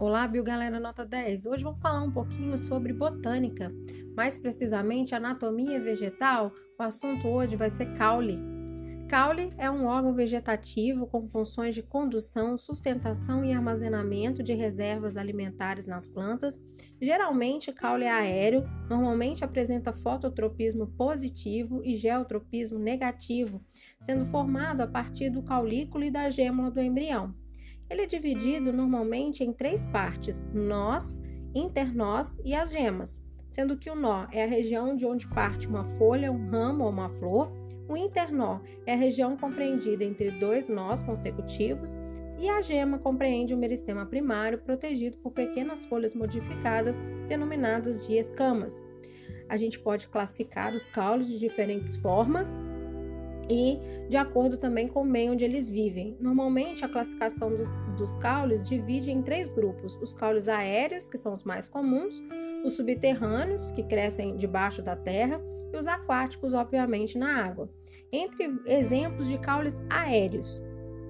Olá, Galera Nota 10. Hoje vamos falar um pouquinho sobre botânica, mais precisamente anatomia vegetal. O assunto hoje vai ser caule. Caule é um órgão vegetativo com funções de condução, sustentação e armazenamento de reservas alimentares nas plantas. Geralmente, caule é aéreo, normalmente apresenta fototropismo positivo e geotropismo negativo, sendo formado a partir do caulículo e da gêmula do embrião. Ele é dividido normalmente em três partes: nós, internós e as gemas, sendo que o nó é a região de onde parte uma folha, um ramo ou uma flor. O internó é a região compreendida entre dois nós consecutivos e a gema compreende o meristema primário protegido por pequenas folhas modificadas denominadas de escamas. A gente pode classificar os caules de diferentes formas e de acordo também com o meio onde eles vivem. Normalmente, a classificação dos, dos caules divide em três grupos: os caules aéreos, que são os mais comuns, os subterrâneos, que crescem debaixo da terra, e os aquáticos, obviamente, na água. Entre exemplos de caules aéreos,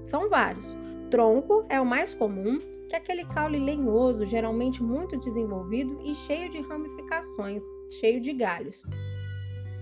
são vários. Tronco é o mais comum, que é aquele caule lenhoso, geralmente muito desenvolvido e cheio de ramificações, cheio de galhos.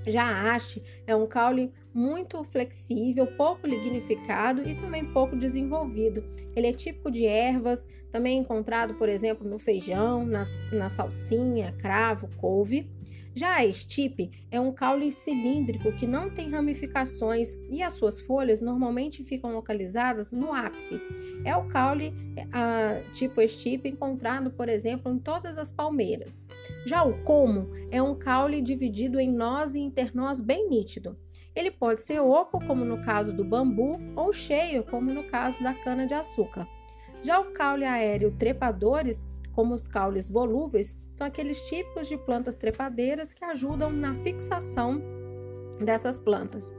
Já haste é um caule muito flexível, pouco lignificado e também pouco desenvolvido. Ele é típico de ervas, também encontrado, por exemplo, no feijão, na, na salsinha, cravo, couve. Já a estipe é um caule cilíndrico que não tem ramificações e as suas folhas normalmente ficam localizadas no ápice. É o caule a, tipo estipe encontrado, por exemplo, em todas as palmeiras. Já o como é um caule dividido em nós e internós bem nítido. Ele pode ser oco, como no caso do bambu, ou cheio, como no caso da cana-de-açúcar. Já o caule aéreo trepadores, como os caules volúveis, são aqueles tipos de plantas trepadeiras que ajudam na fixação dessas plantas.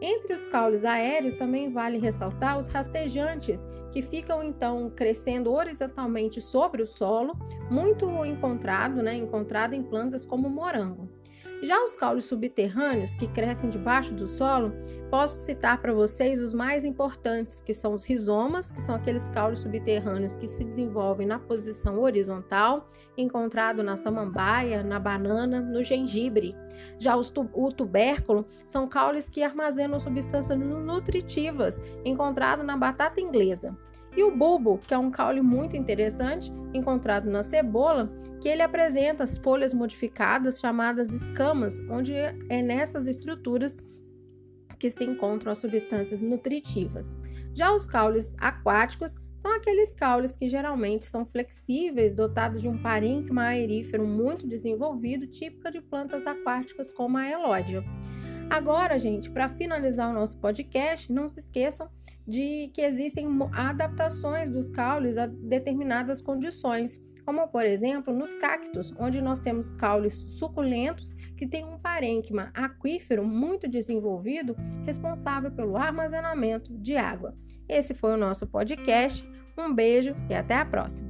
Entre os caules aéreos também vale ressaltar os rastejantes, que ficam então crescendo horizontalmente sobre o solo, muito encontrado, né, encontrado em plantas como morango. Já os caules subterrâneos, que crescem debaixo do solo, posso citar para vocês os mais importantes, que são os rizomas, que são aqueles caules subterrâneos que se desenvolvem na posição horizontal, encontrado na samambaia, na banana, no gengibre. Já os tu o tubérculo são caules que armazenam substâncias nutritivas, encontrado na batata inglesa. E o bulbo, que é um caule muito interessante, encontrado na cebola, que ele apresenta as folhas modificadas chamadas escamas, onde é nessas estruturas que se encontram as substâncias nutritivas. Já os caules aquáticos são aqueles caules que geralmente são flexíveis, dotados de um parênquima aerífero muito desenvolvido, típica de plantas aquáticas como a elódia. Agora, gente, para finalizar o nosso podcast, não se esqueçam de que existem adaptações dos caules a determinadas condições, como por exemplo nos cactos, onde nós temos caules suculentos que têm um parênquima aquífero muito desenvolvido, responsável pelo armazenamento de água. Esse foi o nosso podcast. Um beijo e até a próxima!